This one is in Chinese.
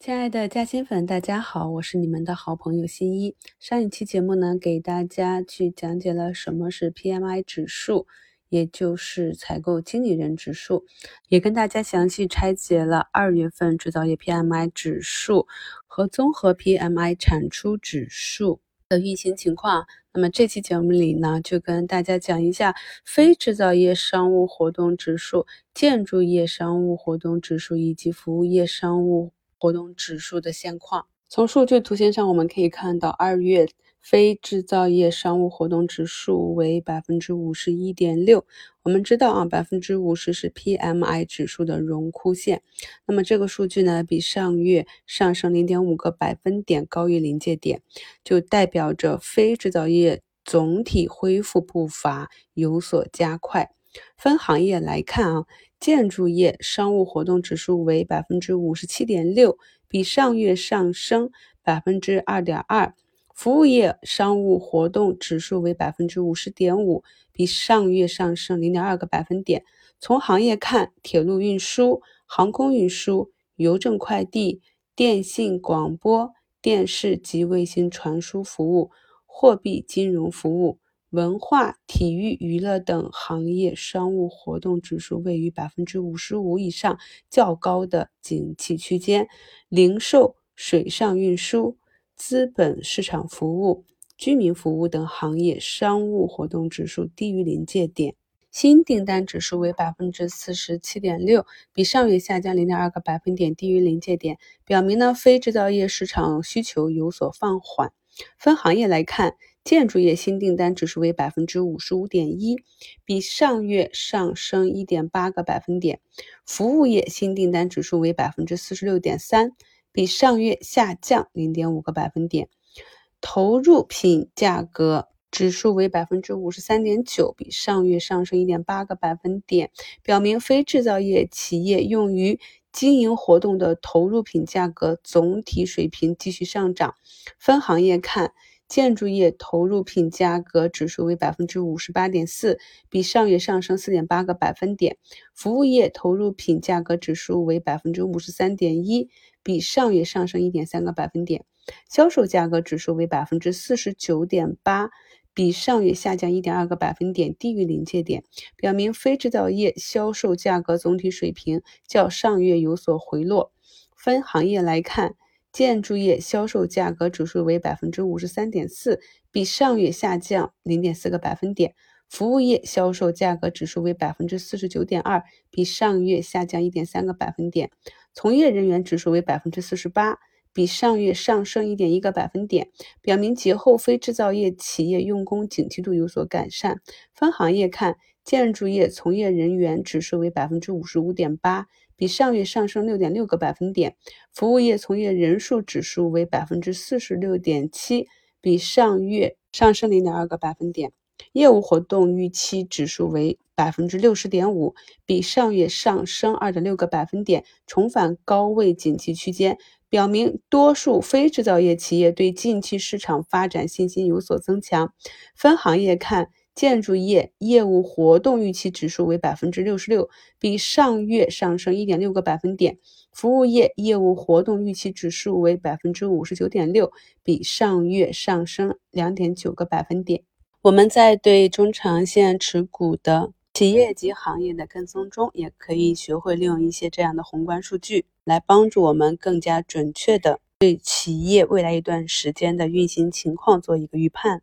亲爱的嘉兴粉，大家好，我是你们的好朋友新一。上一期节目呢，给大家去讲解了什么是 PMI 指数，也就是采购经理人指数，也跟大家详细拆解了二月份制造业 PMI 指数和综合 PMI 产出指数的运行情况。那么这期节目里呢，就跟大家讲一下非制造业商务活动指数、建筑业商务活动指数以及服务业商务。活动指数的现况，从数据图形上我们可以看到，二月非制造业商务活动指数为百分之五十一点六。我们知道啊，百分之五十是 PMI 指数的荣枯线。那么这个数据呢，比上月上升零点五个百分点，高于临界点，就代表着非制造业总体恢复步伐有所加快。分行业来看啊。建筑业商务活动指数为百分之五十七点六，比上月上升百分之二点二。服务业商务活动指数为百分之五十点五，比上月上升零点二个百分点。从行业看，铁路运输、航空运输、邮政快递、电信广播电视及卫星传输服务、货币金融服务。文化、体育、娱乐等行业商务活动指数位于百分之五十五以上，较高的景气区间。零售、水上运输、资本市场服务、居民服务等行业商务活动指数低于临界点。新订单指数为百分之四十七点六，比上月下降零点二个百分点，低于临界点，表明呢非制造业市场需求有所放缓。分行业来看。建筑业新订单指数为百分之五十五点一，比上月上升一点八个百分点。服务业新订单指数为百分之四十六点三，比上月下降零点五个百分点。投入品价格指数为百分之五十三点九，比上月上升一点八个百分点，表明非制造业企业用于经营活动的投入品价格总体水平继续上涨。分行业看。建筑业投入品价格指数为百分之五十八点四，比上月上升四点八个百分点。服务业投入品价格指数为百分之五十三点一，比上月上升一点三个百分点。销售价格指数为百分之四十九点八，比上月下降一点二个百分点，低于临界点，表明非制造业销售价格总体水平较上月有所回落。分行业来看。建筑业销售价格指数为百分之五十三点四，比上月下降零点四个百分点。服务业销售价格指数为百分之四十九点二，比上月下降一点三个百分点。从业人员指数为百分之四十八，比上月上升一点一个百分点，表明节后非制造业企业用工景气度有所改善。分行业看，建筑业从业人员指数为百分之五十五点八。比上月上升六点六个百分点，服务业从业人数指数为百分之四十六点七，比上月上升零点二个百分点。业务活动预期指数为百分之六十点五，比上月上升二点六个百分点，重返高位景气区间，表明多数非制造业企业对近期市场发展信心有所增强。分行业看。建筑业业务活动预期指数为百分之六十六，比上月上升一点六个百分点。服务业业务活动预期指数为百分之五十九点六，比上月上升两点九个百分点。我们在对中长线持股的企业及行业的跟踪中，也可以学会利用一些这样的宏观数据，来帮助我们更加准确的对企业未来一段时间的运行情况做一个预判。